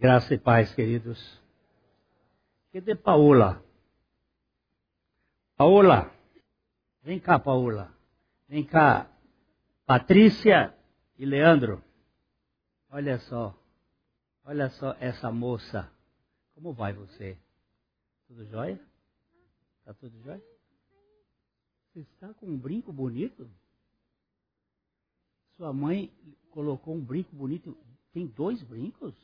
Graça e paz, queridos. Cadê Paola? Paola, vem cá, Paola. Vem cá, Patrícia e Leandro. Olha só, olha só essa moça. Como vai você? Tudo jóia? Tá tudo jóia? Você está com um brinco bonito? Sua mãe colocou um brinco bonito. Tem dois brincos?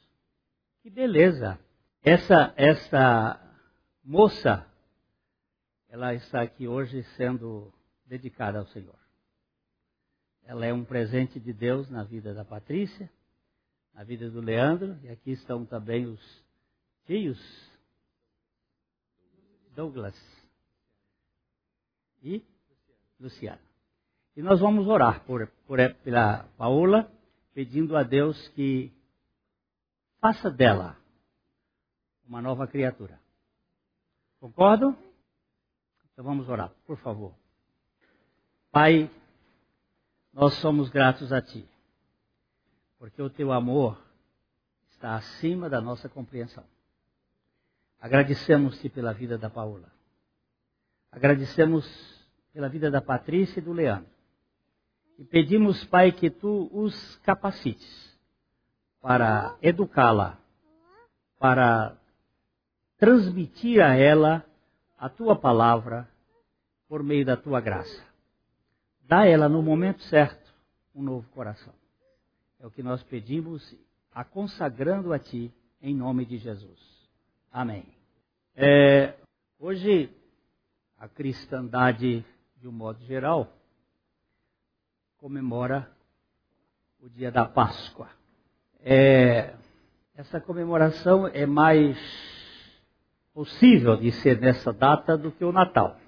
Que beleza! Essa, essa moça, ela está aqui hoje sendo dedicada ao Senhor. Ela é um presente de Deus na vida da Patrícia, na vida do Leandro, e aqui estão também os tios Douglas e Luciana. E nós vamos orar por, por, pela Paola, pedindo a Deus que faça dela uma nova criatura. Concordo? Então vamos orar, por favor. Pai, nós somos gratos a Ti, porque o Teu amor está acima da nossa compreensão. Agradecemos-te pela vida da Paula. Agradecemos pela vida da Patrícia e do Leandro. E pedimos, Pai, que Tu os capacites para educá-la, para transmitir a ela a tua palavra por meio da tua graça. Dá a ela no momento certo um novo coração. É o que nós pedimos, a consagrando a ti, em nome de Jesus. Amém. É, hoje, a cristandade, de um modo geral, comemora o dia da Páscoa. É, essa comemoração é mais possível de ser nessa data do que o Natal,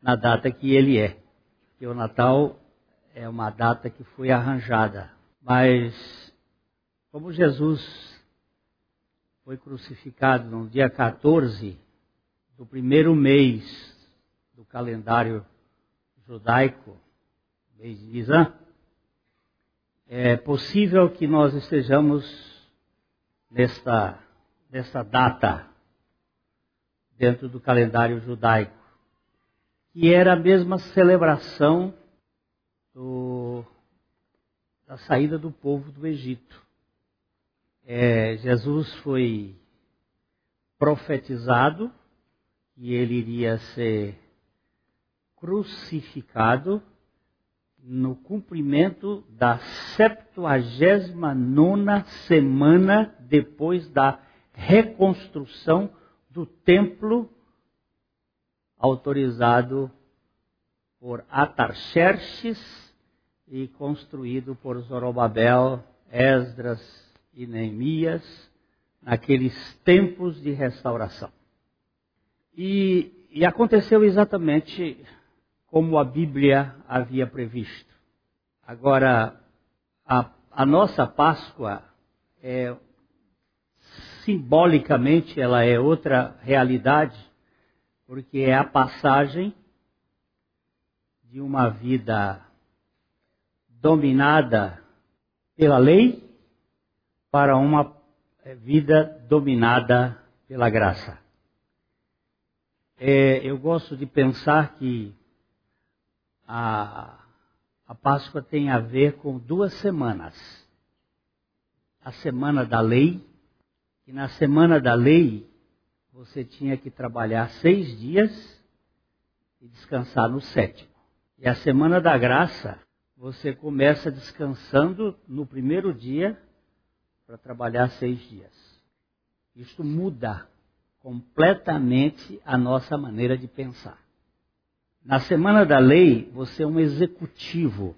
na data que ele é. Porque o Natal é uma data que foi arranjada. Mas, como Jesus foi crucificado no dia 14 do primeiro mês do calendário judaico, mês de Nisan, é possível que nós estejamos nesta, nesta data dentro do calendário judaico, que era a mesma celebração do, da saída do povo do Egito. É, Jesus foi profetizado e ele iria ser crucificado no cumprimento da 79 semana depois da reconstrução do templo autorizado por Atarxerxes e construído por Zorobabel, Esdras e Neemias naqueles tempos de restauração. E, e aconteceu exatamente como a Bíblia havia previsto. Agora, a, a nossa Páscoa é simbolicamente ela é outra realidade, porque é a passagem de uma vida dominada pela lei para uma vida dominada pela graça. É, eu gosto de pensar que a, a Páscoa tem a ver com duas semanas. A semana da lei, e na semana da lei você tinha que trabalhar seis dias e descansar no sétimo. E a semana da graça, você começa descansando no primeiro dia para trabalhar seis dias. Isso muda completamente a nossa maneira de pensar. Na semana da lei, você é um executivo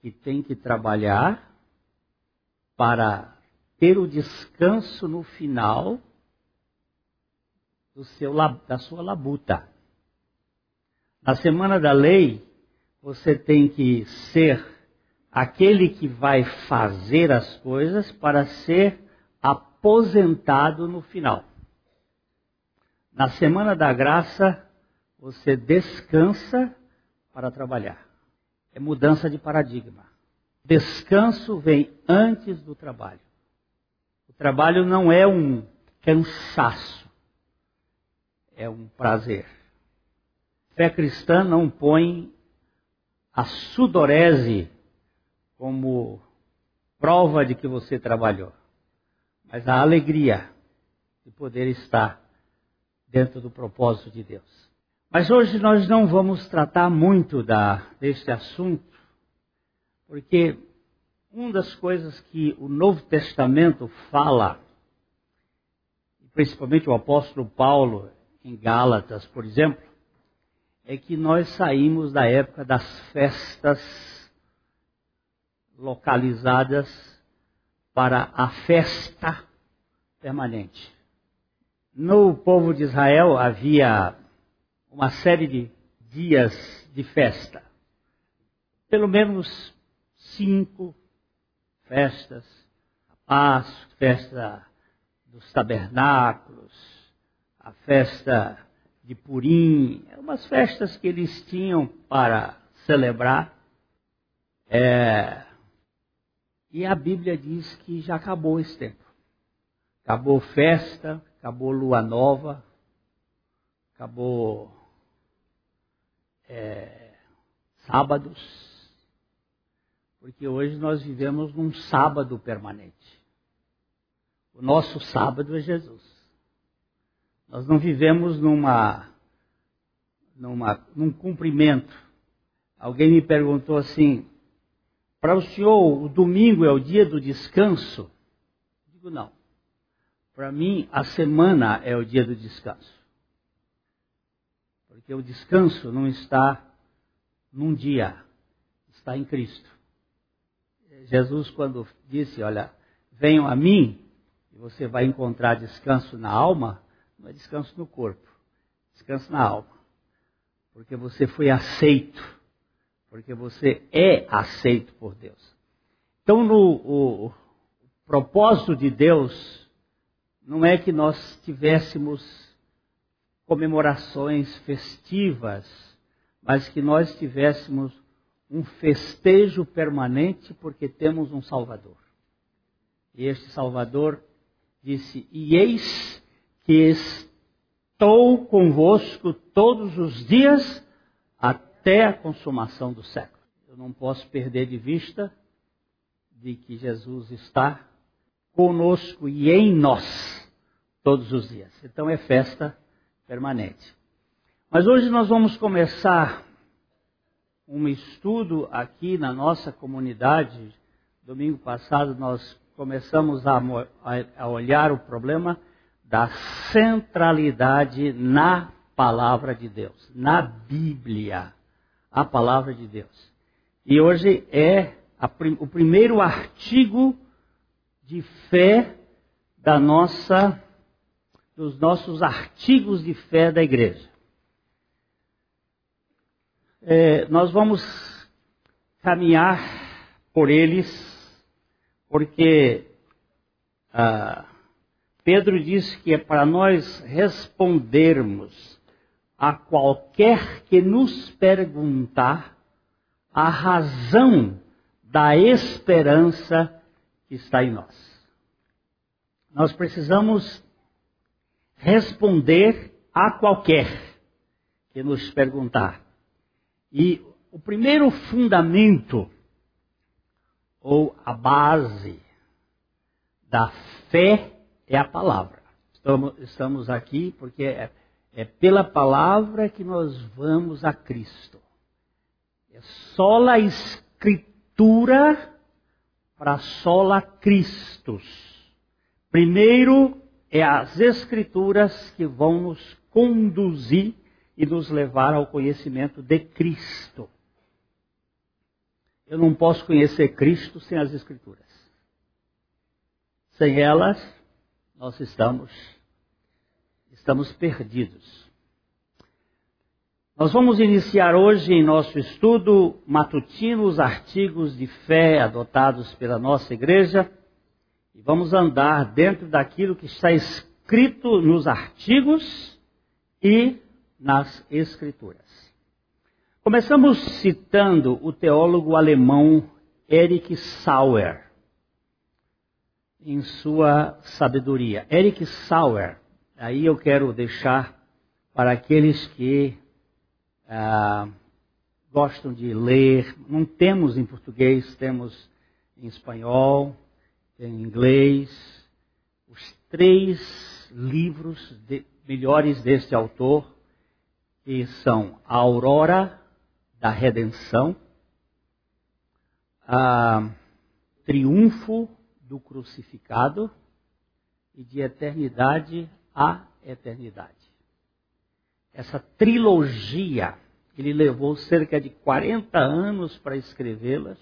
que tem que trabalhar para ter o descanso no final seu, da sua labuta. Na semana da lei, você tem que ser aquele que vai fazer as coisas para ser aposentado no final. Na semana da graça, você descansa para trabalhar. É mudança de paradigma. Descanso vem antes do trabalho. O trabalho não é um cansaço, é um prazer. Fé cristã não põe a sudorese como prova de que você trabalhou, mas a alegria de poder estar dentro do propósito de Deus. Mas hoje nós não vamos tratar muito da, deste assunto, porque uma das coisas que o Novo Testamento fala, principalmente o apóstolo Paulo em Gálatas, por exemplo, é que nós saímos da época das festas localizadas para a festa permanente. No povo de Israel havia uma série de dias de festa. Pelo menos cinco festas. A Páscoa, festa dos tabernáculos, a festa de Purim, umas festas que eles tinham para celebrar. É, e a Bíblia diz que já acabou esse tempo. Acabou festa, acabou lua nova, acabou é, sábados, porque hoje nós vivemos num sábado permanente. O nosso sábado é Jesus. Nós não vivemos numa, numa, num cumprimento. Alguém me perguntou assim: para o senhor, o domingo é o dia do descanso? digo, não. Para mim, a semana é o dia do descanso. Porque o descanso não está num dia, está em Cristo. Jesus, quando disse: Olha, venham a mim, e você vai encontrar descanso na alma, não é descanso no corpo, descanso na alma. Porque você foi aceito, porque você é aceito por Deus. Então, no, o, o propósito de Deus não é que nós tivéssemos comemorações festivas, mas que nós tivéssemos um festejo permanente porque temos um Salvador. E este Salvador disse: E eis que estou convosco todos os dias até a consumação do século. Eu não posso perder de vista de que Jesus está conosco e em nós todos os dias. Então é festa permanente. Mas hoje nós vamos começar um estudo aqui na nossa comunidade. Domingo passado nós começamos a, a olhar o problema da centralidade na palavra de Deus, na Bíblia, a palavra de Deus. E hoje é a, o primeiro artigo de fé da nossa dos nossos artigos de fé da igreja. É, nós vamos caminhar por eles, porque ah, Pedro disse que é para nós respondermos a qualquer que nos perguntar a razão da esperança que está em nós. Nós precisamos responder a qualquer que nos perguntar. E o primeiro fundamento, ou a base da fé, é a palavra. Estamos, estamos aqui porque é, é pela palavra que nós vamos a Cristo. É sola a escritura para sola Christus. Primeiro é as Escrituras que vão nos conduzir e nos levar ao conhecimento de Cristo. Eu não posso conhecer Cristo sem as Escrituras. Sem elas, nós estamos, estamos perdidos. Nós vamos iniciar hoje em nosso estudo matutino os artigos de fé adotados pela nossa igreja e vamos andar dentro daquilo que está escrito nos artigos e nas escrituras. Começamos citando o teólogo alemão Erich Sauer. em sua sabedoria. Eric Sauer, aí eu quero deixar para aqueles que ah, gostam de ler, não temos em português, temos em espanhol, em inglês, os três livros de, melhores deste autor, que são A Aurora da Redenção, a Triunfo do Crucificado e de Eternidade a Eternidade. Essa trilogia, ele levou cerca de 40 anos para escrevê-las,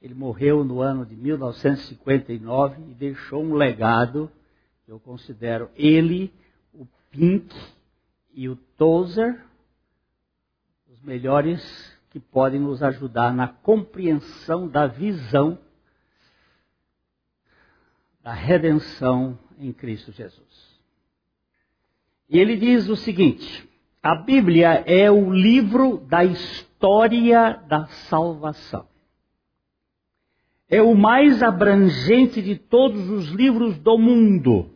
ele morreu no ano de 1959 e deixou um legado eu considero ele, o Pink e o Tozer, os melhores que podem nos ajudar na compreensão da visão da redenção em Cristo Jesus. E ele diz o seguinte: a Bíblia é o livro da história da salvação é o mais abrangente de todos os livros do mundo.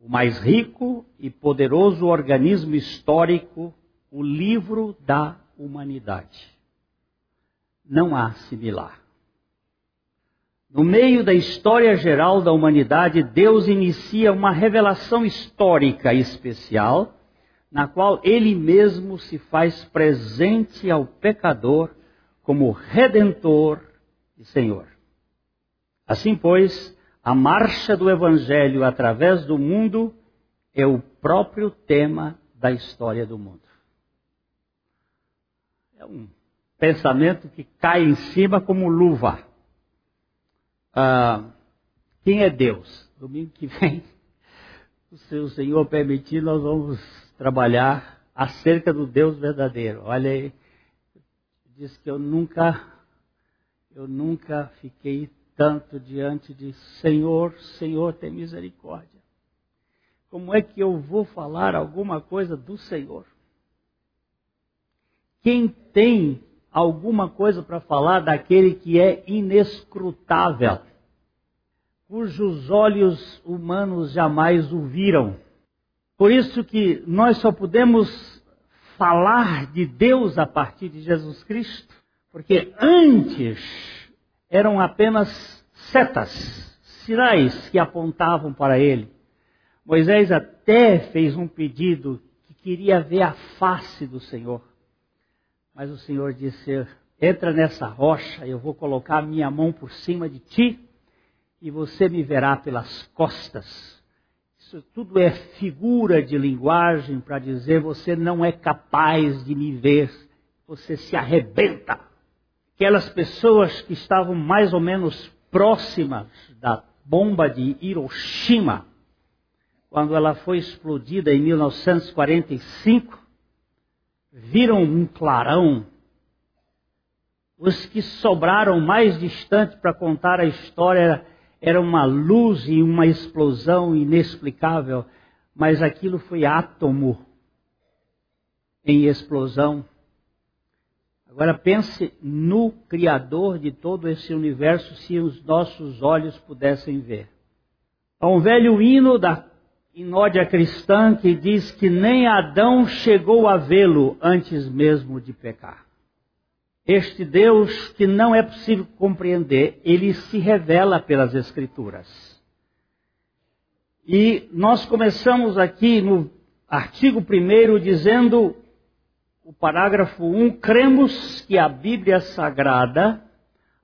O mais rico e poderoso organismo histórico, o livro da humanidade. Não há similar. No meio da história geral da humanidade, Deus inicia uma revelação histórica especial, na qual Ele mesmo se faz presente ao pecador como Redentor e Senhor. Assim, pois, a marcha do Evangelho através do mundo é o próprio tema da história do mundo. É um pensamento que cai em cima como luva. Ah, quem é Deus? Domingo que vem, se o Senhor permitir, nós vamos trabalhar acerca do Deus verdadeiro. Olha aí diz que eu nunca, eu nunca fiquei tanto diante de Senhor, Senhor, tem misericórdia. Como é que eu vou falar alguma coisa do Senhor? Quem tem alguma coisa para falar daquele que é inescrutável, cujos olhos humanos jamais o viram? Por isso que nós só podemos falar de Deus a partir de Jesus Cristo, porque antes eram apenas setas, sinais que apontavam para ele. Moisés até fez um pedido que queria ver a face do Senhor. Mas o Senhor disse: Entra nessa rocha, eu vou colocar a minha mão por cima de ti e você me verá pelas costas. Isso tudo é figura de linguagem para dizer você não é capaz de me ver, você se arrebenta. Aquelas pessoas que estavam mais ou menos próximas da bomba de Hiroshima, quando ela foi explodida em 1945, viram um clarão. Os que sobraram mais distante para contar a história era uma luz e uma explosão inexplicável, mas aquilo foi átomo em explosão. Agora pense no Criador de todo esse universo, se os nossos olhos pudessem ver. Há um velho hino da inódia cristã que diz que nem Adão chegou a vê-lo antes mesmo de pecar. Este Deus que não é possível compreender, ele se revela pelas Escrituras. E nós começamos aqui no artigo 1 dizendo, o parágrafo 1, cremos que a Bíblia Sagrada,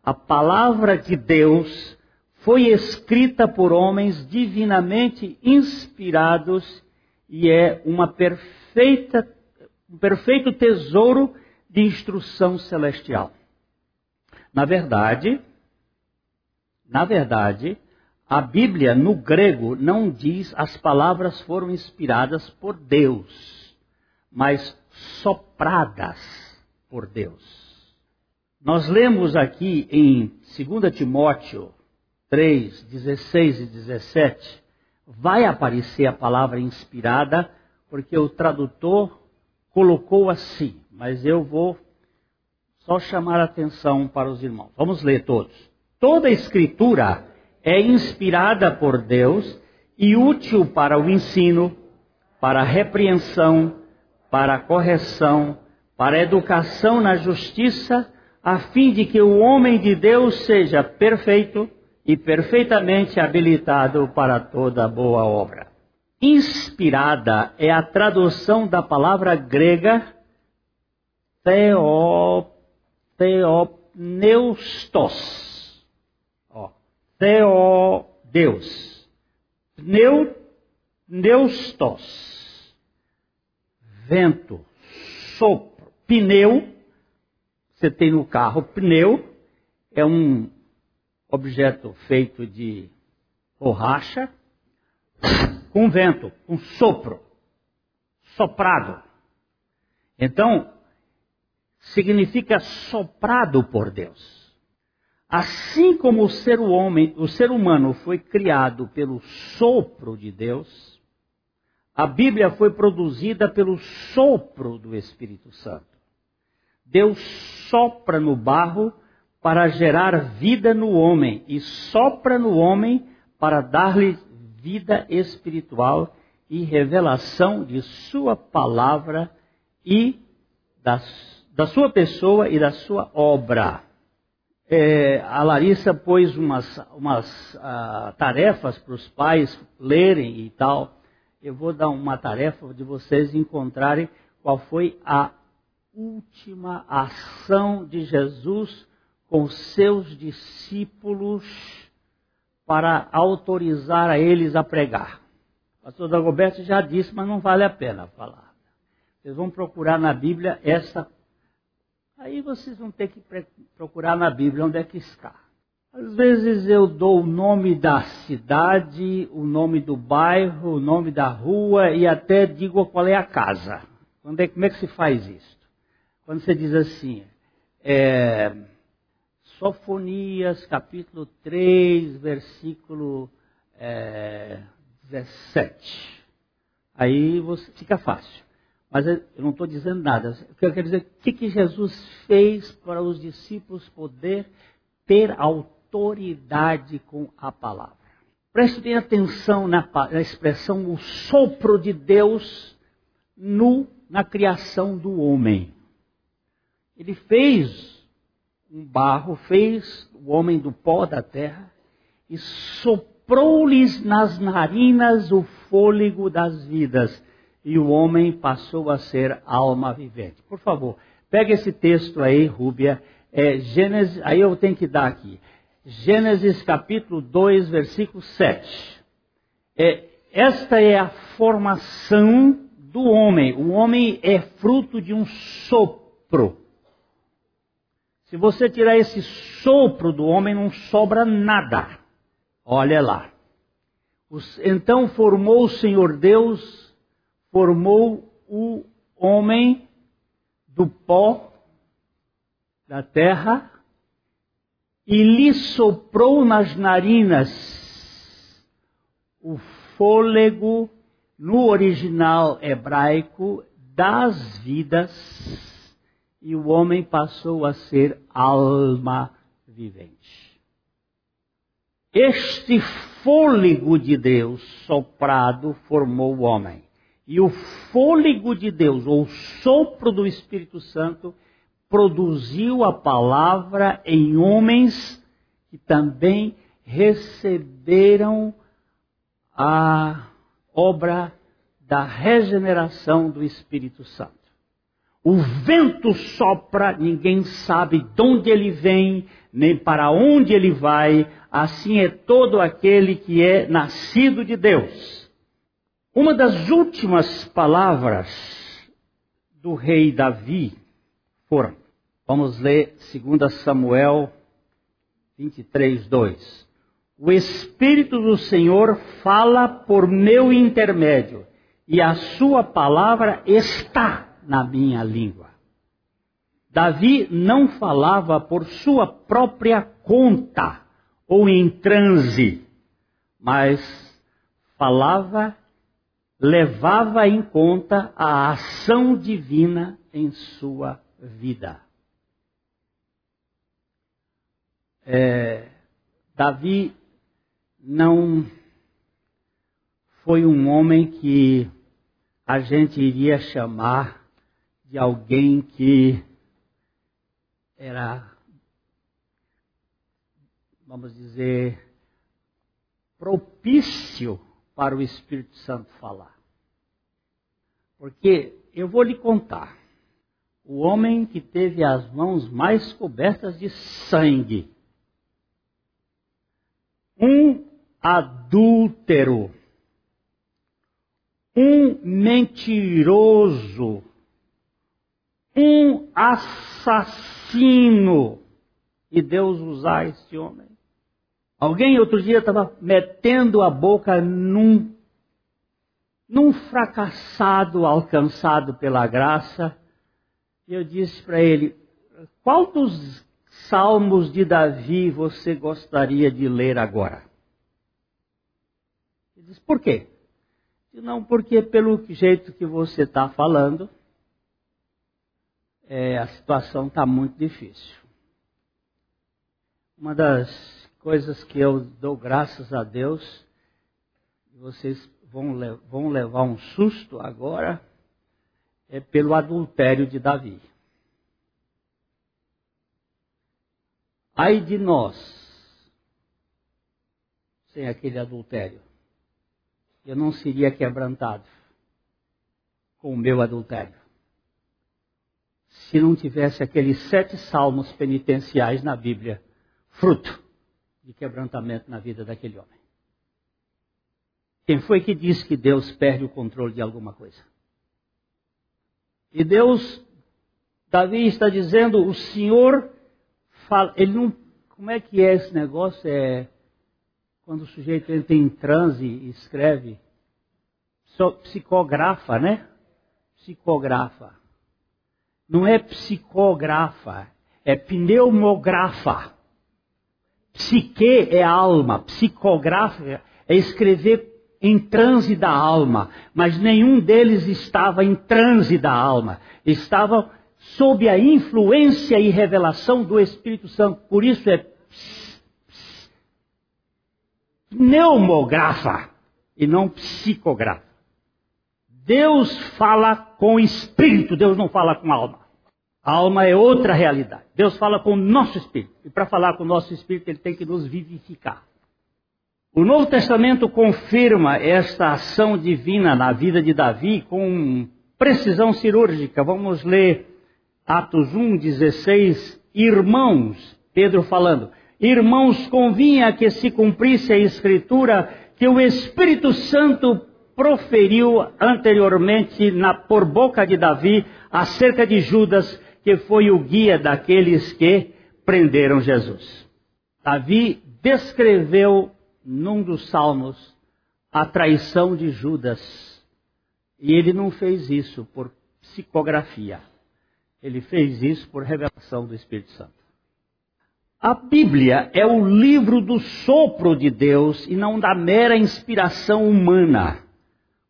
a palavra de Deus, foi escrita por homens divinamente inspirados e é uma perfeita, um perfeito tesouro de instrução celestial. Na verdade, na verdade, a Bíblia no grego não diz as palavras foram inspiradas por Deus, mas sopradas por Deus. Nós lemos aqui em 2 Timóteo 3, 16 e 17, vai aparecer a palavra inspirada, porque o tradutor colocou assim, mas eu vou Só chamar a atenção para os irmãos. Vamos ler todos. Toda escritura é inspirada por Deus e útil para o ensino, para a repreensão, para a correção, para a educação na justiça, a fim de que o homem de Deus seja perfeito e perfeitamente habilitado para toda boa obra. Inspirada é a tradução da palavra grega theo, theopneustos. Ó, theo, Deus. Pneu, neustos. Vento, sopro, pneu. Você tem no carro pneu, é um objeto feito de borracha, com vento, com sopro, soprado. Então, significa soprado por Deus. Assim como o ser, homem, o ser humano foi criado pelo sopro de Deus, a Bíblia foi produzida pelo sopro do Espírito Santo. Deus sopra no barro para gerar vida no homem e sopra no homem para dar-lhe vida espiritual e revelação de sua palavra e da, da sua pessoa e da sua obra. É, a Larissa pôs umas, umas uh, tarefas para os pais lerem e tal. Eu vou dar uma tarefa de vocês encontrarem qual foi a última ação de Jesus com seus discípulos para autorizar a eles a pregar. O pastor Dagoberto já disse, mas não vale a pena falar. Vocês vão procurar na Bíblia essa. Aí vocês vão ter que procurar na Bíblia onde é que está. Às vezes eu dou o nome da cidade, o nome do bairro, o nome da rua e até digo qual é a casa. É, como é que se faz isso? Quando você diz assim, é, Sofonias, capítulo 3, versículo é, 17. Aí você, fica fácil. Mas eu não estou dizendo nada. Eu quero dizer, o que, que Jesus fez para os discípulos poder ter autoridade com a palavra? Preste bem atenção na, na expressão o sopro de Deus no, na criação do homem. Ele fez um barro, fez o homem do pó da terra e soprou-lhes nas narinas o fôlego das vidas. E o homem passou a ser alma vivente. Por favor, pega esse texto aí, Rúbia. É, Gênesis, aí eu tenho que dar aqui. Gênesis capítulo 2, versículo 7. É, esta é a formação do homem. O homem é fruto de um sopro. Se você tirar esse sopro do homem, não sobra nada. Olha lá. Então formou o Senhor Deus, formou o homem do pó da terra e lhe soprou nas narinas o fôlego, no original hebraico, das vidas e o homem passou a ser alma vivente. Este fôlego de Deus soprado formou o homem. E o fôlego de Deus, ou o sopro do Espírito Santo, produziu a palavra em homens que também receberam a obra da regeneração do Espírito Santo. O vento sopra, ninguém sabe de onde ele vem, nem para onde ele vai. Assim é todo aquele que é nascido de Deus. Uma das últimas palavras do rei Davi foram, vamos ler 2 Samuel 23, 2. O Espírito do Senhor fala por meu intermédio, e a sua palavra está na minha língua. Davi não falava por sua própria conta ou em transe, mas falava, levava em conta a ação divina em sua vida. É, Davi não foi um homem que a gente iria chamar de alguém que era, vamos dizer, propício para o Espírito Santo falar. Porque eu vou lhe contar. O homem que teve as mãos mais cobertas de sangue. Um adúltero. Um mentiroso. Um assassino. E Deus usar este homem. Alguém outro dia estava metendo a boca num num fracassado alcançado pela graça, e eu disse para ele: qual dos salmos de Davi você gostaria de ler agora? Ele disse: por quê? Não, porque pelo jeito que você está falando, é, a situação está muito difícil. Uma das coisas que eu dou graças a Deus, vocês vão, vão levar um susto agora é pelo adultério de Davi. Ai de nós, sem aquele adultério, eu não seria quebrantado com o meu adultério. Se não tivesse aqueles sete salmos penitenciais na Bíblia, fruto de quebrantamento na vida daquele homem. Quem foi que disse que Deus perde o controle de alguma coisa? E Deus, Davi está dizendo, o Senhor fala, ele não, como é que é esse negócio? É quando o sujeito entra em transe e escreve, psicografa, né? Psicografa. Não é psicografa, é pneumografa. Psique é alma, psicografa é escrever em transe da alma, mas nenhum deles estava em transe da alma, estavam sob a influência e revelação do Espírito Santo. Por isso é pneumografa e não psicografa. Deus fala com espírito, Deus não fala com alma. A alma é outra realidade. Deus fala com o nosso espírito. E para falar com o nosso espírito, ele tem que nos vivificar. O Novo Testamento confirma esta ação divina na vida de Davi com precisão cirúrgica. Vamos ler Atos 1, 16. Irmãos, Pedro falando, irmãos, convinha que se cumprisse a escritura que o Espírito Santo proferiu anteriormente na, por boca de Davi acerca de Judas, que foi o guia daqueles que prenderam Jesus. Davi descreveu num dos salmos, a traição de Judas. E ele não fez isso por psicografia. Ele fez isso por revelação do Espírito Santo. A Bíblia é o livro do sopro de Deus e não da mera inspiração humana.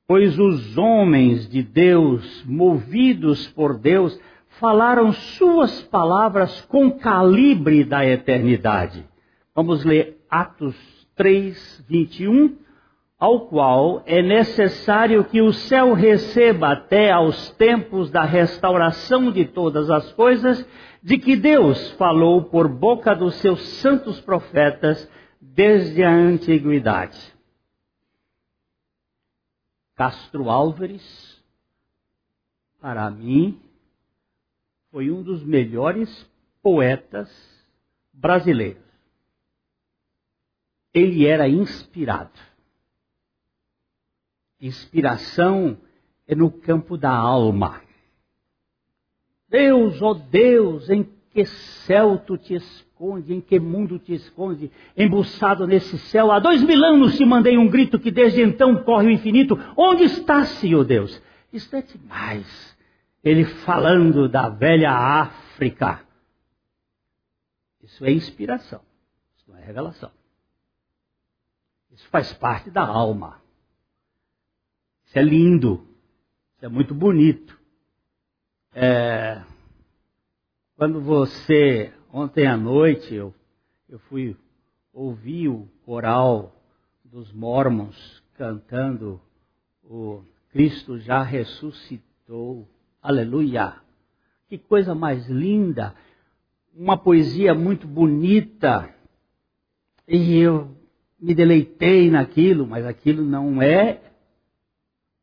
Pois os homens de Deus, movidos por Deus, falaram suas palavras com calibre da eternidade. Vamos ler Atos 3, 21, ao qual é necessário que o céu receba até aos tempos da restauração de todas as coisas, de que Deus falou por boca dos seus santos profetas desde a antiguidade. Castro Álvares, para mim, foi um dos melhores poetas brasileiros ele era inspirado. Inspiração é no campo da alma. Deus, ó oh Deus, em que céu tu te esconde, em que mundo te esconde, embuçado nesse céu. Há dois mil anos te mandei um grito que desde então corre o infinito. Onde está, Senhor Deus? Isto é demais. Ele falando da velha África. Isso é inspiração, isso não é revelação. Isso faz parte da alma. Isso é lindo. Isso é muito bonito. É, quando você, ontem à noite, eu eu fui ouvir o coral dos mormons cantando o Cristo já ressuscitou. Aleluia! Que coisa mais linda! Uma poesia muito bonita. E eu me deleitei naquilo, mas aquilo não é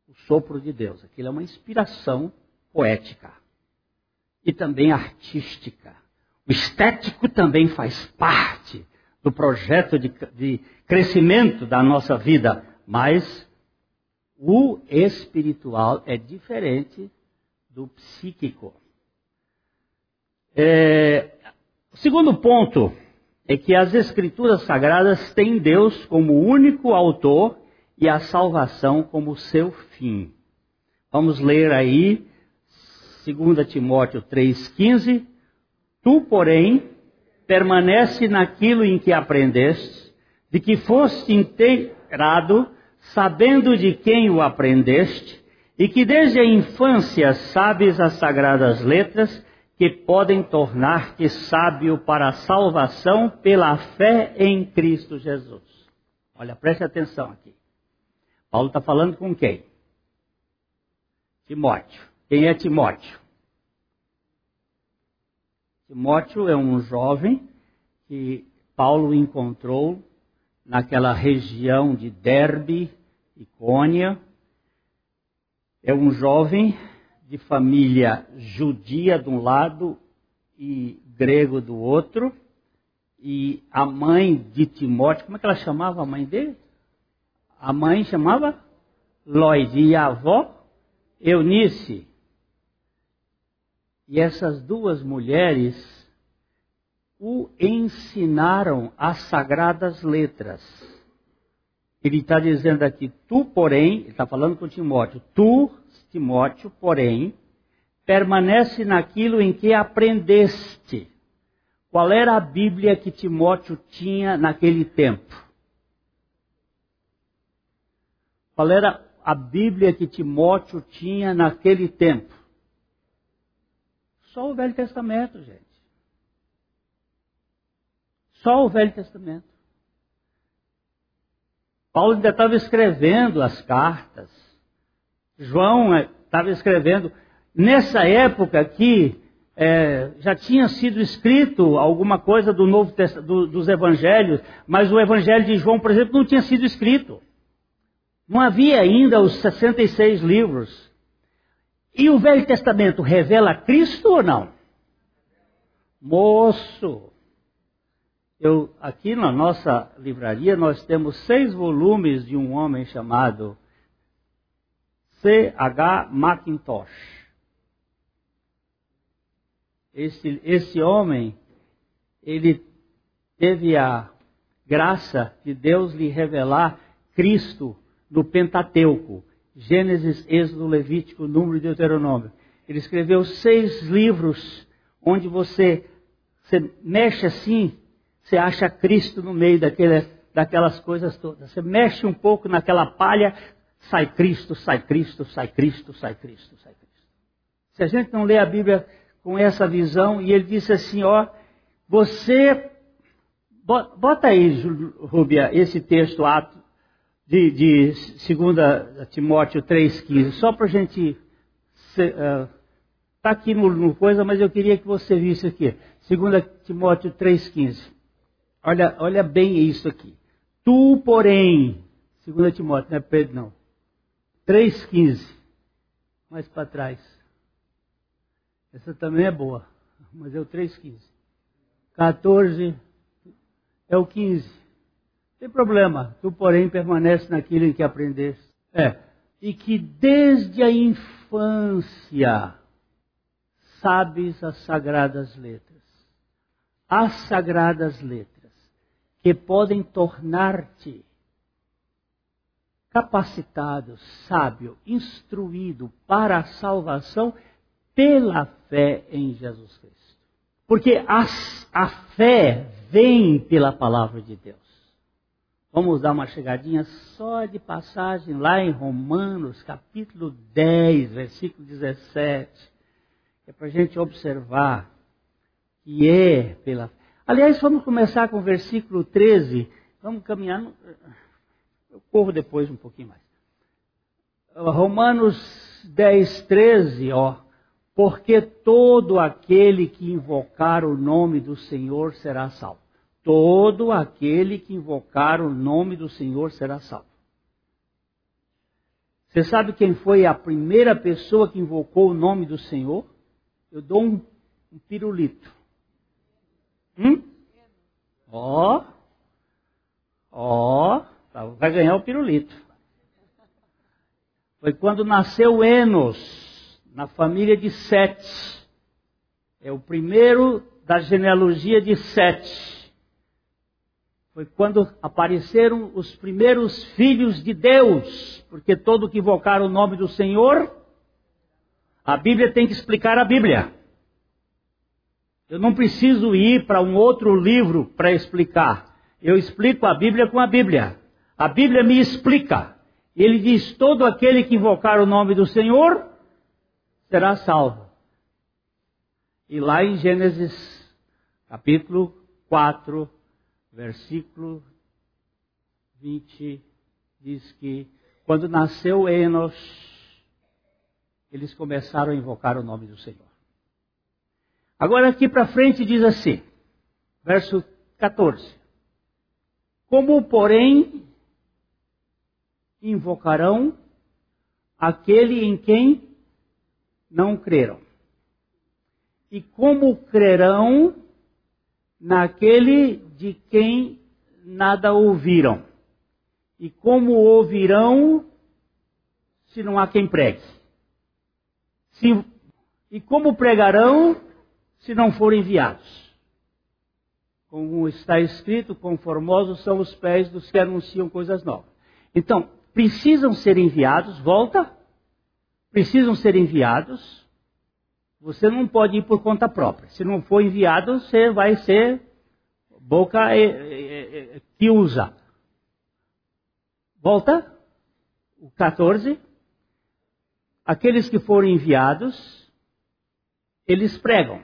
o sopro de Deus. Aquilo é uma inspiração poética e também artística. O estético também faz parte do projeto de, de crescimento da nossa vida, mas o espiritual é diferente do psíquico. É, o segundo ponto é que as Escrituras Sagradas têm Deus como único autor e a salvação como seu fim. Vamos ler aí 2 Timóteo 3,15. Tu, porém, permanece naquilo em que aprendeste, de que foste inteirado, sabendo de quem o aprendeste, e que desde a infância sabes as sagradas letras, que podem tornar-te sábio para a salvação pela fé em Cristo Jesus. Olha, preste atenção aqui. Paulo está falando com quem? Timóteo. Quem é Timóteo? Timóteo é um jovem que Paulo encontrou naquela região de Derbe, Icônia. É um jovem de família judia de um lado e grego do outro. E a mãe de Timóteo, como é que ela chamava a mãe dele? A mãe chamava Lloyd e a avó Eunice. E essas duas mulheres o ensinaram as sagradas letras. Ele está dizendo aqui, tu, porém, ele está falando com Timóteo, tu, Timóteo, porém, permanece naquilo em que aprendeste. Qual era a Bíblia que Timóteo tinha naquele tempo? Qual era a Bíblia que Timóteo tinha naquele tempo? Só o Velho Testamento, gente. Só o Velho Testamento. Paulo ainda estava escrevendo as cartas. João estava eh, escrevendo. Nessa época que é, já tinha sido escrito alguma coisa do Novo do, dos Evangelhos, mas o Evangelho de João, por exemplo, não tinha sido escrito. Não havia ainda os 66 livros. E o Velho Testamento revela Cristo ou não? Moço, eu, aqui na nossa livraria nós temos seis volumes de um homem chamado C.H. Macintosh. Esse, esse homem, ele teve a graça de Deus lhe revelar Cristo no Pentateuco. Gênesis, Êxodo, Levítico, Número e Deuteronômio. Ele escreveu seis livros onde você, você mexe assim, você acha Cristo no meio daquele, daquelas coisas todas. Você mexe um pouco naquela palha, sai Cristo, sai Cristo, sai Cristo, sai Cristo, sai Cristo. Se a gente não lê a Bíblia com essa visão, e ele disse assim, ó, você, bota aí, Rubia, esse texto, Atos, de, de 2 Timóteo 3,15, só para a gente. Está uh, aqui no, no, coisa, mas eu queria que você visse aqui. 2 Timóteo 3,15. Olha, olha bem isso aqui. Tu, porém, 2 Timóteo, não é Pedro, não. 3,15. Mais para trás. Essa também é boa, mas é o 3,15. 14 é o 15 tem problema. Tu, porém, permanece naquilo em que aprendeste. É. E que desde a infância sabes as sagradas letras. As sagradas letras que podem tornar-te capacitado, sábio, instruído para a salvação pela fé em Jesus Cristo. Porque a, a fé vem pela palavra de Deus. Vamos dar uma chegadinha só de passagem lá em Romanos, capítulo 10, versículo 17. É para a gente observar que é pela. Aliás, vamos começar com o versículo 13. Vamos caminhando. Eu corro depois um pouquinho mais. Romanos 10, 13, ó. Porque todo aquele que invocar o nome do Senhor será salvo. Todo aquele que invocar o nome do Senhor será salvo. Você sabe quem foi a primeira pessoa que invocou o nome do Senhor? Eu dou um, um pirulito. Hum? Ó. Ó. Tá, vai ganhar o pirulito. Foi quando nasceu Enos, na família de Sete. É o primeiro da genealogia de Sete. Foi quando apareceram os primeiros filhos de Deus, porque todo que invocar o nome do Senhor, a Bíblia tem que explicar a Bíblia. Eu não preciso ir para um outro livro para explicar. Eu explico a Bíblia com a Bíblia. A Bíblia me explica. Ele diz: todo aquele que invocar o nome do Senhor será salvo. E lá em Gênesis, capítulo 4, versículo 20, diz que quando nasceu Enos, eles começaram a invocar o nome do Senhor. Agora aqui para frente diz assim, verso 14: Como, porém, invocarão aquele em quem não creram? E como crerão naquele de quem nada ouviram? E como ouvirão se não há quem pregue? Se, e como pregarão se não forem enviados? Como está escrito, conformosos são os pés dos que anunciam coisas novas. Então, precisam ser enviados, volta, precisam ser enviados. Você não pode ir por conta própria. Se não for enviado, você vai ser boca que usa. Volta, o 14. Aqueles que foram enviados, eles pregam.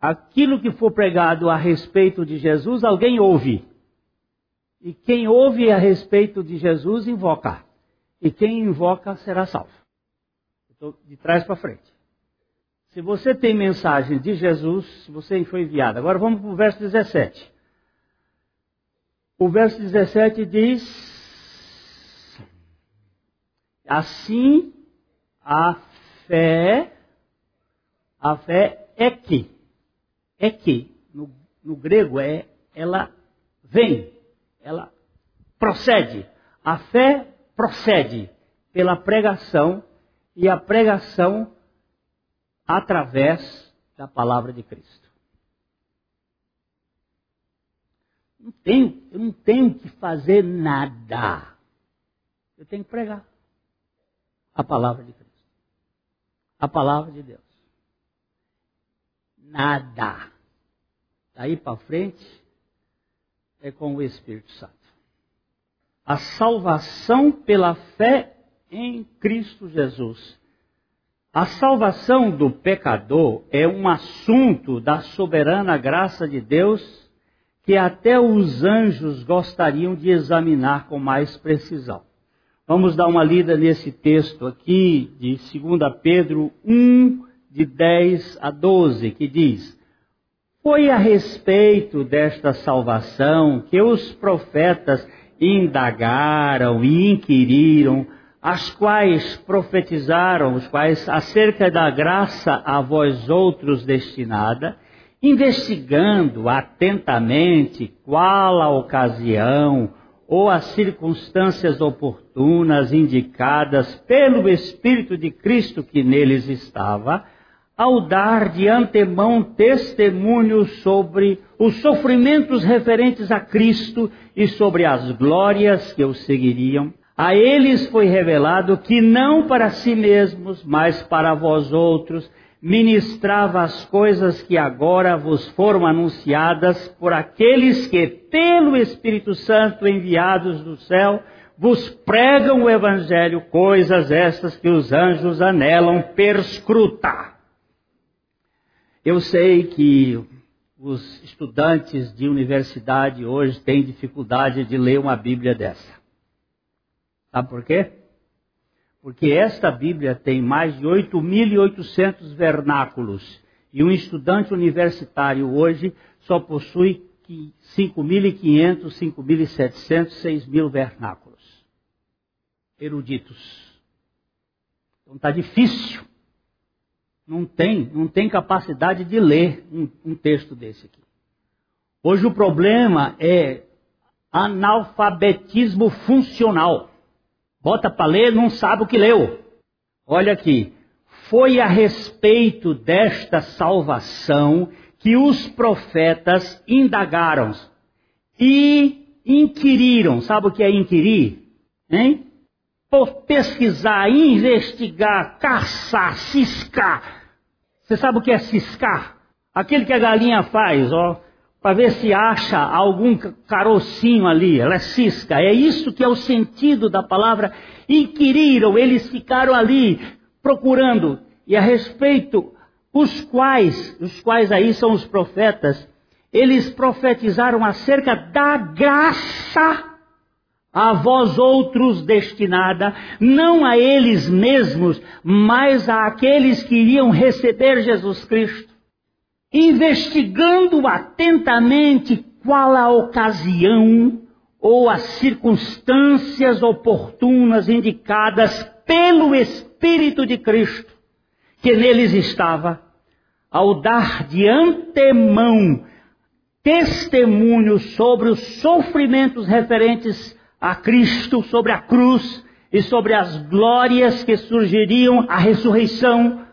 Aquilo que for pregado a respeito de Jesus, alguém ouve. E quem ouve a respeito de Jesus, invoca. E quem invoca será salvo. Estou de trás para frente. Se você tem mensagem de Jesus, você foi enviado. Agora vamos para o verso 17. O verso 17 diz: Assim a fé, a fé é que, é que, no, no grego é, ela vem, ela procede. A fé procede pela pregação e a pregação através da palavra de Cristo. Não tenho, eu não tenho que fazer nada. Eu tenho que pregar a palavra de Cristo. A palavra de Deus. Nada. Daí para frente é com o Espírito Santo. A salvação pela fé em Cristo Jesus. A salvação do pecador é um assunto da soberana graça de Deus que até os anjos gostariam de examinar com mais precisão. Vamos dar uma lida nesse texto aqui de 2 Pedro 1, de 10 a 12, que diz: foi a respeito desta salvação que os profetas indagaram e inquiriram, as quais profetizaram, os quais acerca da graça a vós outros destinada, investigando atentamente qual a ocasião ou as circunstâncias oportunas indicadas pelo Espírito de Cristo que neles estava, ao dar de antemão testemunho sobre os sofrimentos referentes a Cristo e sobre as glórias que o seguiriam, a eles foi revelado que não para si mesmos, mas para vós outros, ministrava as coisas que agora vos foram anunciadas por aqueles que, pelo Espírito Santo enviados do céu, vos pregam o Evangelho, coisas estas que os anjos anelam perscrutar. Eu sei que os estudantes de universidade hoje têm dificuldade de ler uma Bíblia dessa. Sabe por quê? Porque esta Bíblia tem mais de 8.800 vernáculos e um estudante universitário hoje só possui 5.500, 5.700, 6.000 vernáculos eruditos. Então está difícil. Não tem, não tem capacidade de ler um, um texto desse aqui. Hoje o problema é analfabetismo funcional. Bota para ler, não sabe o que leu. Olha aqui. Foi a respeito desta salvação que os profetas indagaram e inquiriram. Sabe o que é inquirir? Hein? Por pesquisar, investigar, caçar, ciscar. Você sabe o que é ciscar? Aquele que a galinha faz, ó, para ver se acha algum carocinho ali, ela é cisca. É isso que é o sentido da palavra. Inquiriram, eles ficaram ali procurando. E a respeito, os quais, os quais aí são os profetas, eles profetizaram acerca da graça a vós outros destinada, não a eles mesmos, mas a aqueles que iriam receber Jesus Cristo. Investigando atentamente qual a ocasião ou as circunstâncias oportunas indicadas pelo Espírito de Cristo, que neles estava, ao dar de antemão testemunho sobre os sofrimentos referentes a Cristo, sobre a cruz e sobre as glórias que surgiriam à ressurreição,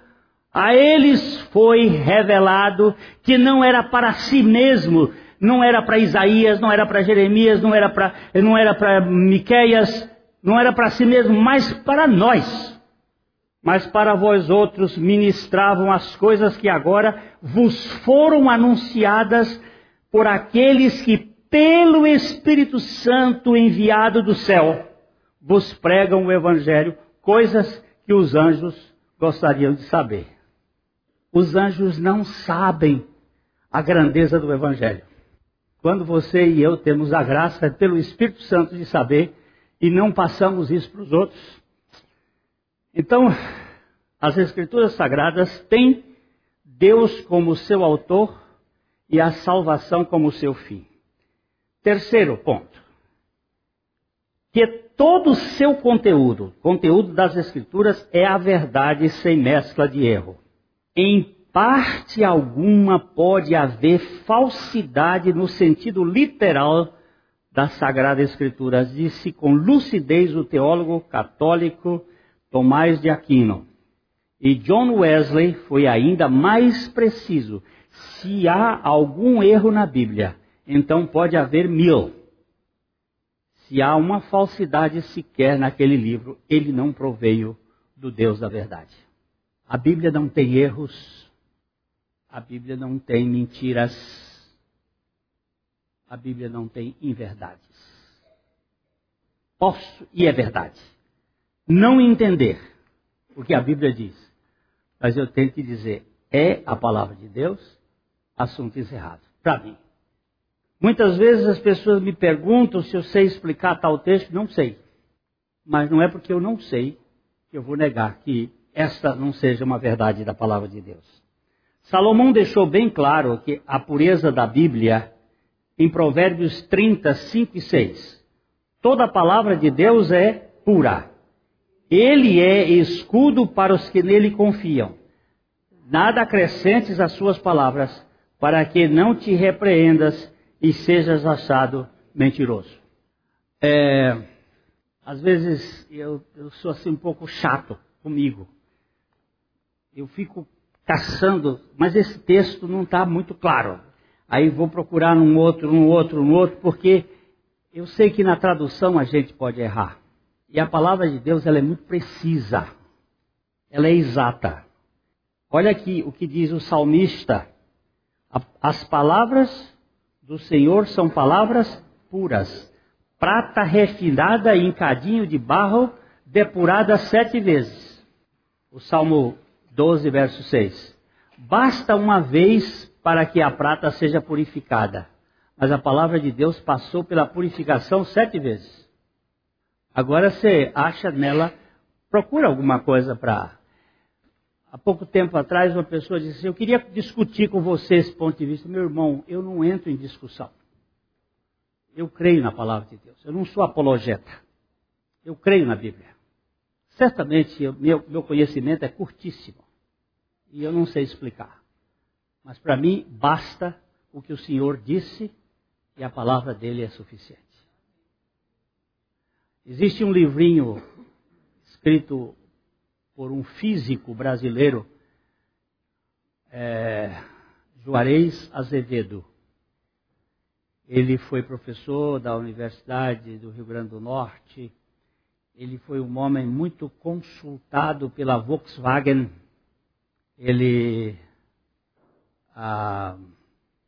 a eles foi revelado que não era para si mesmo, não era para Isaías, não era para Jeremias, não era para não era para Miqueias, não era para si mesmo, mas para nós. Mas para vós outros ministravam as coisas que agora vos foram anunciadas por aqueles que pelo Espírito Santo enviado do céu vos pregam o evangelho, coisas que os anjos gostariam de saber. Os anjos não sabem a grandeza do Evangelho. Quando você e eu temos a graça pelo Espírito Santo de saber e não passamos isso para os outros. Então, as Escrituras Sagradas têm Deus como seu autor e a salvação como seu fim. Terceiro ponto. Que todo o seu conteúdo, conteúdo das Escrituras, é a verdade sem mescla de erro em parte alguma pode haver falsidade no sentido literal da Sagrada Escritura, disse com lucidez o teólogo católico Tomás de Aquino. E John Wesley foi ainda mais preciso. Se há algum erro na Bíblia, então pode haver mil. Se há uma falsidade sequer naquele livro, ele não proveio do Deus da verdade. A Bíblia não tem erros, a Bíblia não tem mentiras, a Bíblia não tem inverdades. Posso, e é verdade, não entender o que a Bíblia diz, mas eu tenho que dizer, é a palavra de Deus, assunto encerrado, para mim. Muitas vezes as pessoas me perguntam se eu sei explicar tal texto, não sei. Mas não é porque eu não sei que eu vou negar que esta não seja uma verdade da palavra de Deus. Salomão deixou bem claro que a pureza da Bíblia em Provérbios 30, 5 e 6. Toda a palavra de Deus é pura. Ele é escudo para os que nele confiam. Nada acrescentes às suas palavras, para que não te repreendas e sejas achado mentiroso. É, às vezes eu, eu sou assim um pouco chato comigo eu fico caçando, mas esse texto não está muito claro. Aí vou procurar num outro, num outro, num outro, porque eu sei que na tradução a gente pode errar. E a palavra de Deus ela é muito precisa. Ela é exata. Olha aqui o que diz o salmista. As palavras do Senhor são palavras puras. Prata refinada em cadinho de barro, depurada sete vezes. O Salmo 12, verso 6. Basta uma vez para que a prata seja purificada. Mas a palavra de Deus passou pela purificação sete vezes. Agora você acha nela, procura alguma coisa para. Há pouco tempo atrás, uma pessoa disse assim: Eu queria discutir com você esse ponto de vista. Meu irmão, eu não entro em discussão. Eu creio na palavra de Deus. Eu não sou apologeta. Eu creio na Bíblia. Certamente, eu, meu, meu conhecimento é curtíssimo. E eu não sei explicar. Mas para mim, basta o que o Senhor disse e a palavra dele é suficiente. Existe um livrinho escrito por um físico brasileiro, é, Juarez Azevedo. Ele foi professor da Universidade do Rio Grande do Norte. Ele foi um homem muito consultado pela Volkswagen. Ele ah,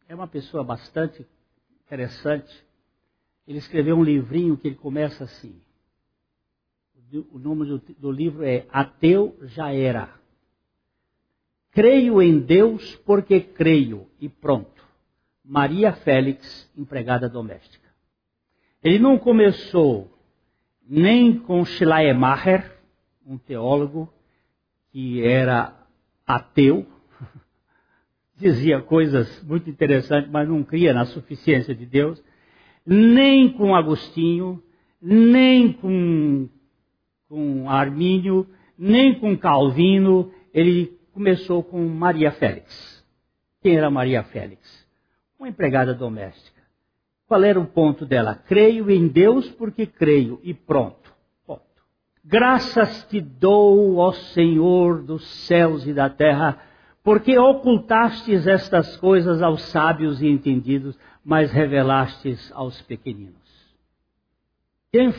é uma pessoa bastante interessante. Ele escreveu um livrinho que ele começa assim. O nome do, do livro é Ateu Já Era. Creio em Deus porque creio e pronto. Maria Félix, empregada doméstica. Ele não começou nem com Schleiermacher, um teólogo que era ateu, dizia coisas muito interessantes, mas não cria na suficiência de Deus, nem com Agostinho, nem com, com Armínio, nem com Calvino, ele começou com Maria Félix. Quem era Maria Félix? uma empregada doméstica. Qual era o ponto dela? Creio em Deus porque creio e pronto. Ponto. Graças te dou, ó Senhor dos céus e da terra, porque ocultastes estas coisas aos sábios e entendidos, mas revelastes aos pequeninos. Quem,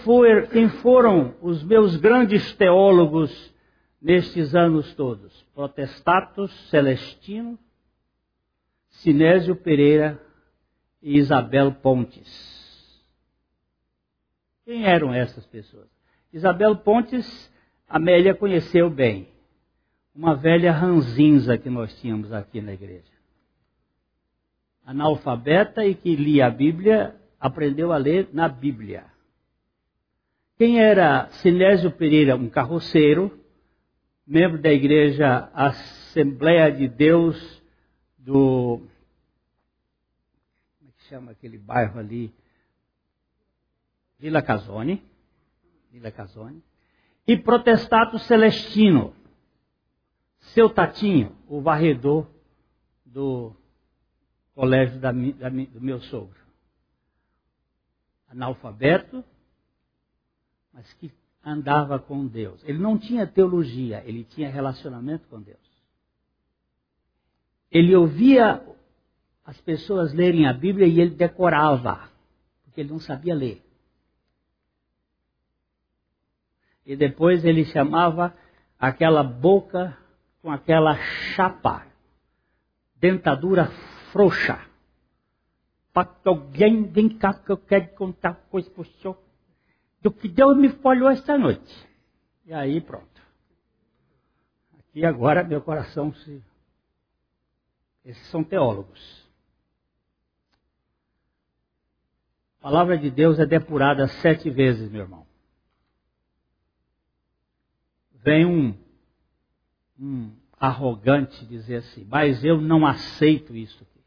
quem foram os meus grandes teólogos nestes anos todos? Protestatos, Celestino, Sinésio Pereira e Isabel Pontes. Quem eram essas pessoas? Isabel Pontes, Amélia conheceu bem. Uma velha ranzinza que nós tínhamos aqui na igreja. Analfabeta e que lia a Bíblia, aprendeu a ler na Bíblia. Quem era Sinésio Pereira? Um carroceiro, membro da igreja Assembleia de Deus do. Como é que chama aquele bairro ali? Vila Casone. Vila Casone. E Protestato Celestino. Seu Tatinho, o varredor do colégio da, da, do meu sogro. Analfabeto, mas que andava com Deus. Ele não tinha teologia, ele tinha relacionamento com Deus ele ouvia as pessoas lerem a Bíblia e ele decorava, porque ele não sabia ler. E depois ele chamava aquela boca com aquela chapa, dentadura frouxa. Alguém vem cá que eu quero contar coisa para o senhor do que Deus me falou esta noite. E aí pronto. Aqui agora meu coração se esses são teólogos. A palavra de Deus é depurada sete vezes, meu irmão. Vem um, um arrogante dizer assim, mas eu não aceito isso aqui.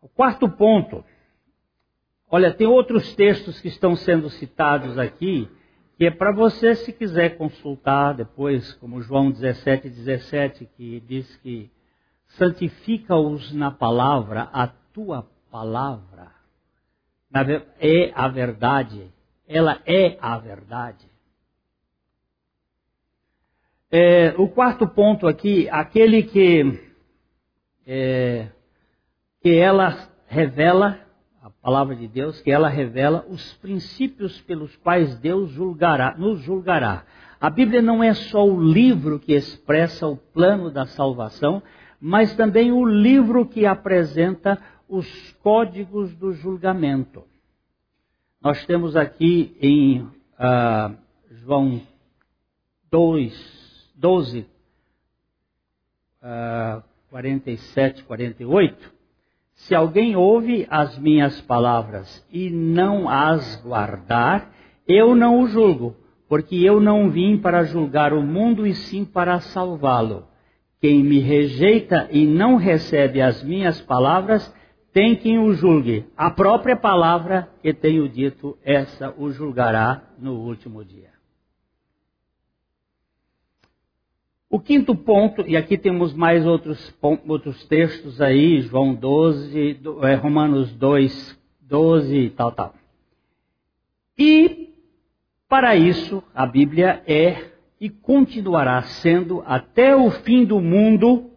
O quarto ponto, olha, tem outros textos que estão sendo citados aqui, que é para você, se quiser consultar depois, como João 17, 17, que diz que santifica-os na palavra, a tua palavra é a verdade, ela é a verdade. É, o quarto ponto aqui, aquele que, é, que ela revela, a palavra de Deus, que ela revela os princípios pelos quais Deus julgará, nos julgará. A Bíblia não é só o livro que expressa o plano da salvação, mas também o livro que apresenta os códigos do julgamento. Nós temos aqui em uh, João 2, 12, uh, 47, 48, se alguém ouve as minhas palavras e não as guardar, eu não o julgo, porque eu não vim para julgar o mundo e sim para salvá-lo. Quem me rejeita e não recebe as minhas palavras, tem quem o julgue. A própria palavra que tenho dito, essa o julgará no último dia. O quinto ponto, e aqui temos mais outros, outros textos aí, João 12, é, Romanos 2, 12 e tal, tal. E, para isso, a Bíblia é e continuará sendo, até o fim do mundo,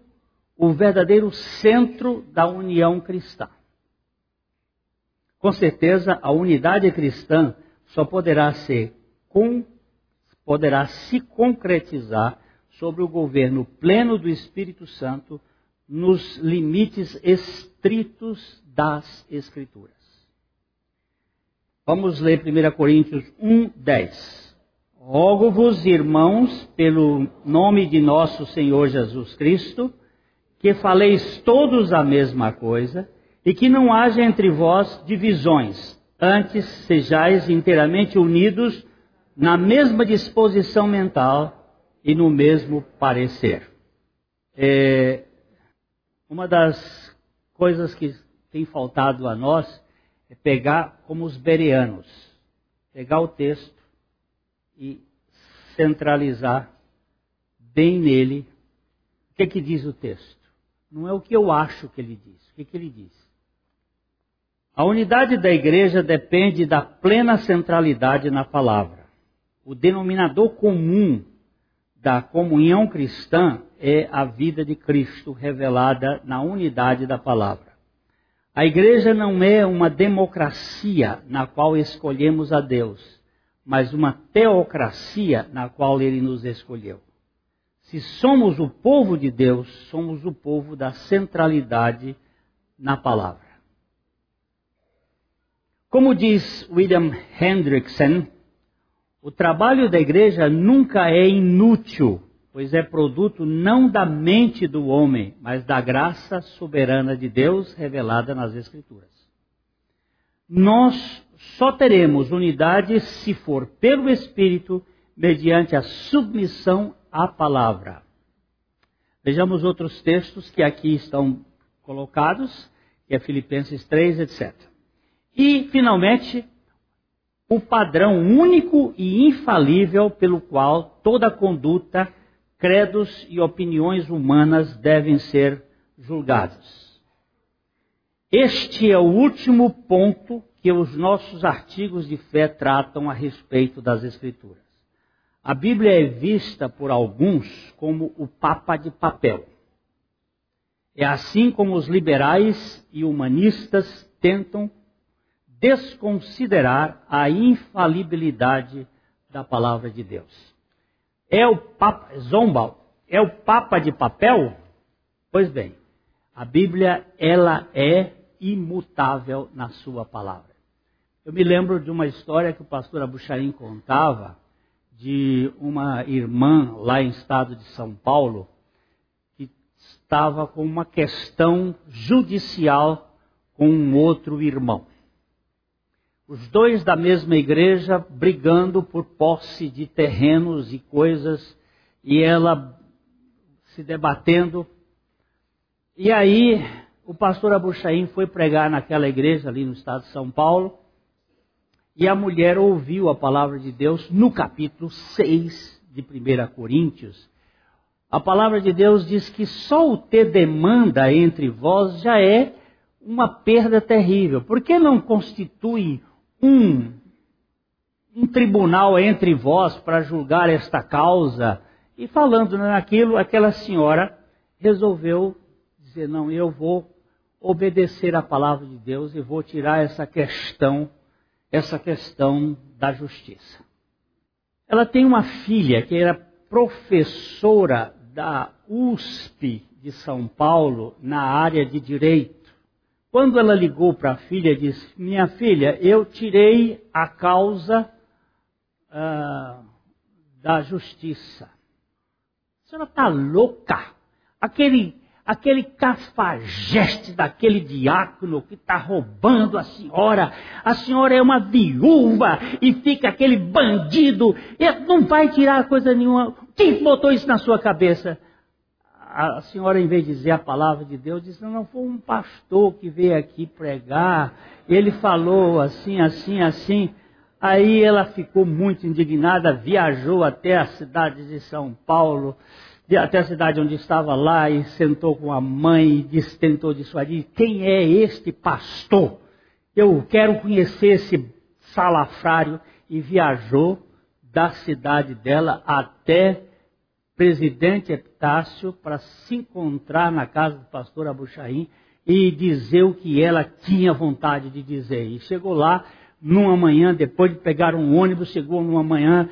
o verdadeiro centro da união cristã. Com certeza, a unidade cristã só poderá ser com, poderá se concretizar sobre o governo pleno do Espírito Santo nos limites estritos das Escrituras. Vamos ler 1 Coríntios 1, 10. Rogo-vos, irmãos, pelo nome de nosso Senhor Jesus Cristo, que faleis todos a mesma coisa e que não haja entre vós divisões, antes sejais inteiramente unidos na mesma disposição mental e no mesmo parecer. É, uma das coisas que tem faltado a nós é pegar como os bereanos, pegar o texto e centralizar bem nele o que, é que diz o texto. Não é o que eu acho que ele diz, o que, é que ele diz. A unidade da igreja depende da plena centralidade na palavra. O denominador comum da comunhão cristã é a vida de Cristo revelada na unidade da palavra. A igreja não é uma democracia na qual escolhemos a Deus, mas uma teocracia na qual ele nos escolheu. Se somos o povo de Deus, somos o povo da centralidade na palavra. Como diz William Hendrickson, o trabalho da igreja nunca é inútil, pois é produto não da mente do homem, mas da graça soberana de Deus revelada nas Escrituras. Nós só teremos unidade se for pelo Espírito, mediante a submissão à palavra. Vejamos outros textos que aqui estão colocados, que é Filipenses 3, etc. E, finalmente, o padrão único e infalível pelo qual toda conduta, credos e opiniões humanas devem ser julgados. Este é o último ponto que os nossos artigos de fé tratam a respeito das Escrituras. A Bíblia é vista por alguns como o Papa de papel. É assim como os liberais e humanistas tentam desconsiderar a infalibilidade da palavra de Deus. É o Papa, Zombal, é o Papa de papel? Pois bem, a Bíblia, ela é imutável na sua palavra. Eu me lembro de uma história que o pastor Abucharim contava de uma irmã lá em estado de São Paulo que estava com uma questão judicial com um outro irmão os dois da mesma igreja brigando por posse de terrenos e coisas, e ela se debatendo. E aí, o pastor Abuchaim foi pregar naquela igreja ali no estado de São Paulo, e a mulher ouviu a palavra de Deus no capítulo 6 de 1 Coríntios. A palavra de Deus diz que só o ter demanda entre vós já é uma perda terrível. Por que não constitui um, um tribunal entre vós para julgar esta causa. E falando naquilo, aquela senhora resolveu dizer: Não, eu vou obedecer à palavra de Deus e vou tirar essa questão, essa questão da justiça. Ela tem uma filha que era professora da USP de São Paulo na área de direito. Quando ela ligou para a filha, disse: Minha filha, eu tirei a causa uh, da justiça. A senhora está louca. Aquele, aquele cafajeste daquele diácono que está roubando a senhora. A senhora é uma viúva e fica aquele bandido, não vai tirar coisa nenhuma. Quem botou isso na sua cabeça? A senhora, em vez de dizer a palavra de Deus, disse: Não, não foi um pastor que veio aqui pregar. Ele falou assim, assim, assim. Aí ela ficou muito indignada, viajou até a cidade de São Paulo até a cidade onde estava lá e sentou com a mãe e disse, tentou dissuadir, quem é este pastor? Eu quero conhecer esse salafrário e viajou da cidade dela até Presidente Epitácio para se encontrar na casa do pastor Abuchaim e dizer o que ela tinha vontade de dizer. E chegou lá, numa manhã, depois de pegar um ônibus, chegou numa manhã,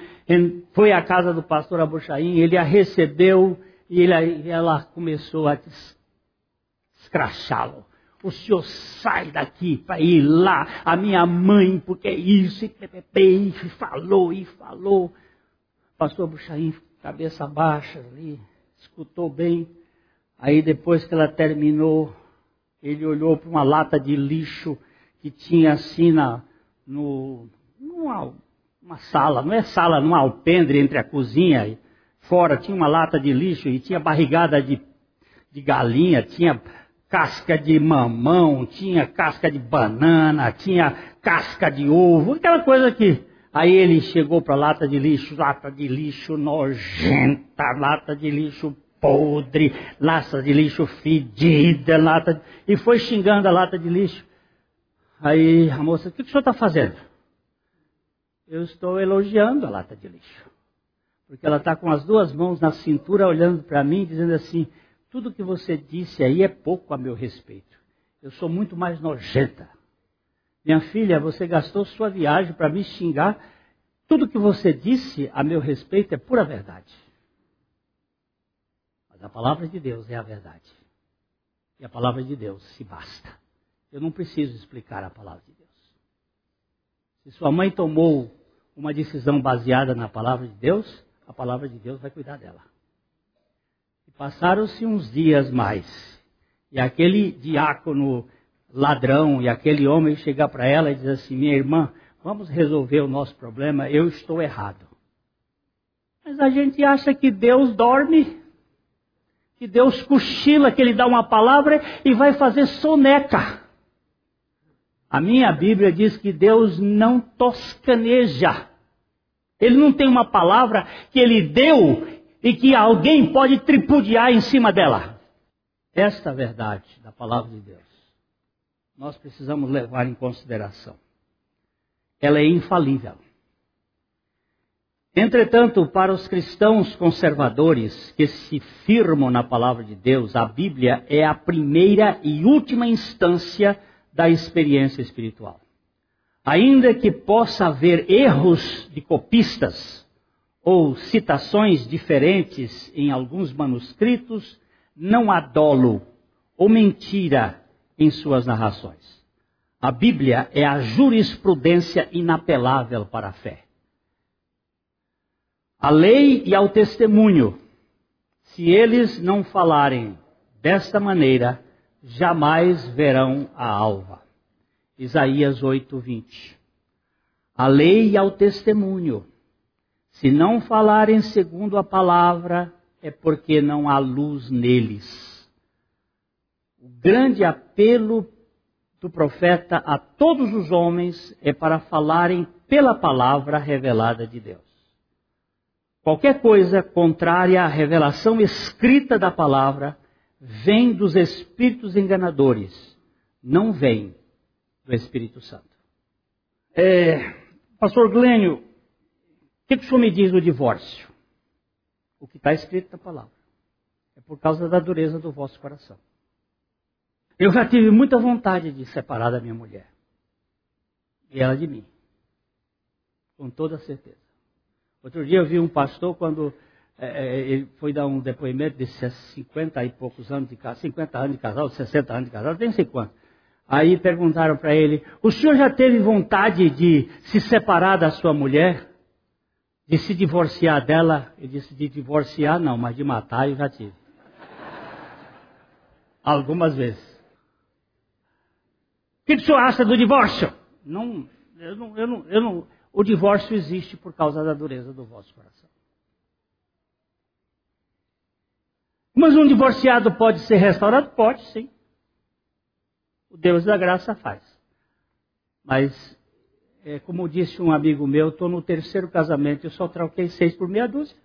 foi à casa do pastor Abuchaim, ele a recebeu e ele, ela começou a escrachá-lo. O senhor sai daqui para ir lá, a minha mãe, porque isso, e, e falou, e falou. Pastor Abuchaim, cabeça baixa ali, escutou bem. Aí depois que ela terminou, ele olhou para uma lata de lixo que tinha assim na, no, numa uma sala, não é sala, num alpendre entre a cozinha e fora, tinha uma lata de lixo e tinha barrigada de, de galinha, tinha casca de mamão, tinha casca de banana, tinha casca de ovo, aquela coisa que. Aí ele chegou para a lata de lixo, lata de lixo nojenta, lata de lixo podre, lata de lixo fedida, lata de... e foi xingando a lata de lixo. Aí a moça, o que, o senhor está fazendo? Eu estou elogiando a lata de lixo. Porque ela está com as duas mãos na cintura olhando para mim, dizendo assim: tudo que você disse aí é pouco a meu respeito. Eu sou muito mais nojenta. Minha filha, você gastou sua viagem para me xingar. Tudo que você disse a meu respeito é pura verdade. Mas a palavra de Deus é a verdade. E a palavra de Deus se basta. Eu não preciso explicar a palavra de Deus. Se sua mãe tomou uma decisão baseada na palavra de Deus, a palavra de Deus vai cuidar dela. E passaram-se uns dias mais, e aquele diácono ladrão e aquele homem chegar para ela e dizer assim: Minha irmã, vamos resolver o nosso problema, eu estou errado. Mas a gente acha que Deus dorme, que Deus cochila, que Ele dá uma palavra e vai fazer soneca. A minha Bíblia diz que Deus não toscaneja. Ele não tem uma palavra que ele deu e que alguém pode tripudiar em cima dela. Esta verdade da palavra de Deus, nós precisamos levar em consideração. Ela é infalível. Entretanto, para os cristãos conservadores que se firmam na palavra de Deus, a Bíblia é a primeira e última instância da experiência espiritual. Ainda que possa haver erros de copistas ou citações diferentes em alguns manuscritos, não há dolo ou mentira em suas narrações. A Bíblia é a jurisprudência inapelável para a fé. A lei e ao testemunho, se eles não falarem desta maneira, jamais verão a alva. Isaías 8, 20. A lei e ao testemunho. Se não falarem segundo a palavra, é porque não há luz neles. O grande apelo do profeta a todos os homens é para falarem pela palavra revelada de Deus. Qualquer coisa contrária à revelação escrita da palavra vem dos espíritos enganadores, não vem do Espírito Santo. É, Pastor Glênio, o que, que o senhor me diz do divórcio? O que está escrito na palavra. É por causa da dureza do vosso coração. Eu já tive muita vontade de separar da minha mulher. E ela de mim. Com toda certeza. Outro dia eu vi um pastor quando é, é ele foi dar um depoimento de 50 e poucos anos de casal, 50 anos de casal, 60 anos de casal, nem sei quanto. Aí perguntaram para ele: O senhor já teve vontade de se separar da sua mulher? De se divorciar dela? Ele disse: De divorciar não, mas de matar eu já tive. Algumas vezes. O que o senhor acha do divórcio? Não, eu não, eu não, eu não, o divórcio existe por causa da dureza do vosso coração. Mas um divorciado pode ser restaurado? Pode, sim. O Deus da graça faz. Mas, é, como disse um amigo meu, estou no terceiro casamento e só troquei seis por meia dúzia.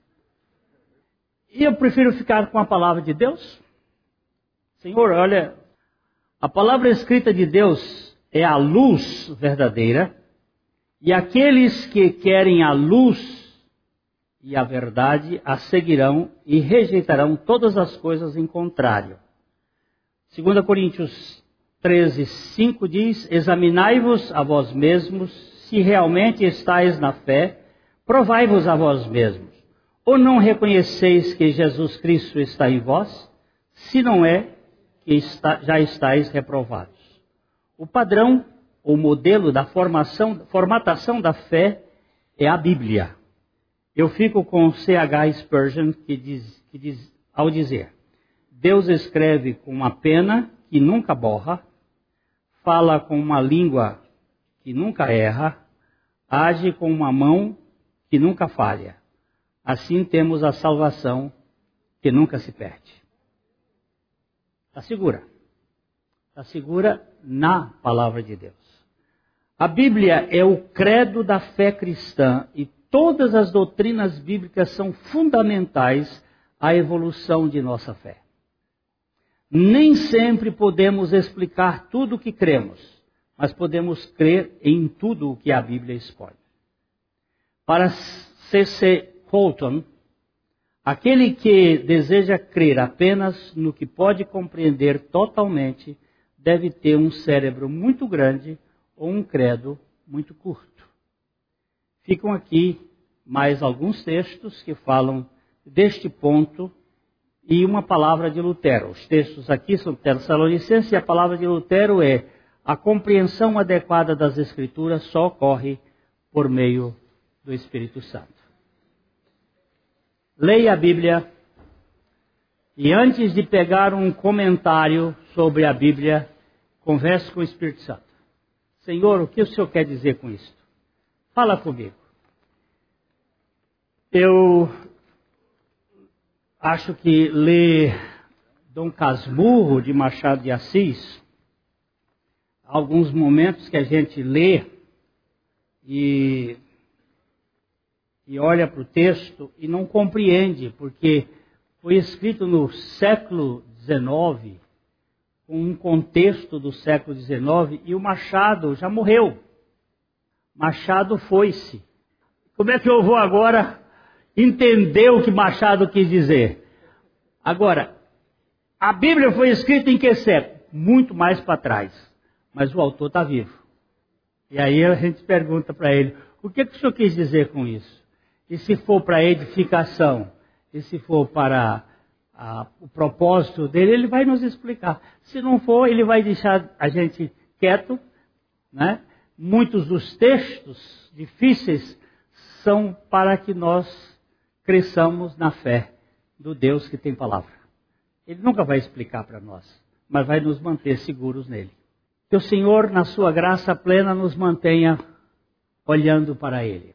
E eu prefiro ficar com a palavra de Deus. Senhor, olha, a palavra escrita de Deus é a luz verdadeira, e aqueles que querem a luz e a verdade a seguirão e rejeitarão todas as coisas em contrário. 2 Coríntios 13, 5 diz: Examinai-vos a vós mesmos, se realmente estáis na fé, provai-vos a vós mesmos. Ou não reconheceis que Jesus Cristo está em vós? Se não é, que está, já estáis reprovados. O padrão, o modelo da formação, formatação da fé é a Bíblia. Eu fico com C.H. Spurgeon, que diz, que diz, ao dizer: Deus escreve com uma pena que nunca borra, fala com uma língua que nunca erra, age com uma mão que nunca falha. Assim temos a salvação que nunca se perde. Está segura. Está segura na palavra de Deus. A Bíblia é o credo da fé cristã e todas as doutrinas bíblicas são fundamentais à evolução de nossa fé. Nem sempre podemos explicar tudo o que cremos, mas podemos crer em tudo o que a Bíblia expõe. Para C.C. Colton, aquele que deseja crer apenas no que pode compreender totalmente deve ter um cérebro muito grande ou um credo muito curto. Ficam aqui mais alguns textos que falam deste ponto e uma palavra de Lutero. Os textos aqui são Tessalonicenses e a palavra de Lutero é a compreensão adequada das Escrituras só ocorre por meio do Espírito Santo. Leia a Bíblia e antes de pegar um comentário sobre a Bíblia, converse com o Espírito Santo. Senhor, o que o Senhor quer dizer com isso? Fala comigo. Eu acho que ler Dom Casmurro de Machado de Assis, alguns momentos que a gente lê e, e olha para o texto e não compreende, porque foi escrito no século XIX, com um contexto do século XIX, e o Machado já morreu. Machado foi-se. Como é que eu vou agora entendeu o que Machado quis dizer. Agora, a Bíblia foi escrita em que século? Muito mais para trás. Mas o autor está vivo. E aí a gente pergunta para ele: o que, que o senhor quis dizer com isso? E se for para edificação? E se for para a, o propósito dele, ele vai nos explicar. Se não for, ele vai deixar a gente quieto. Né? Muitos dos textos difíceis são para que nós cresçamos na fé do Deus que tem palavra. Ele nunca vai explicar para nós, mas vai nos manter seguros nele. Que o Senhor, na sua graça plena, nos mantenha olhando para Ele.